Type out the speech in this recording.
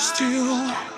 still.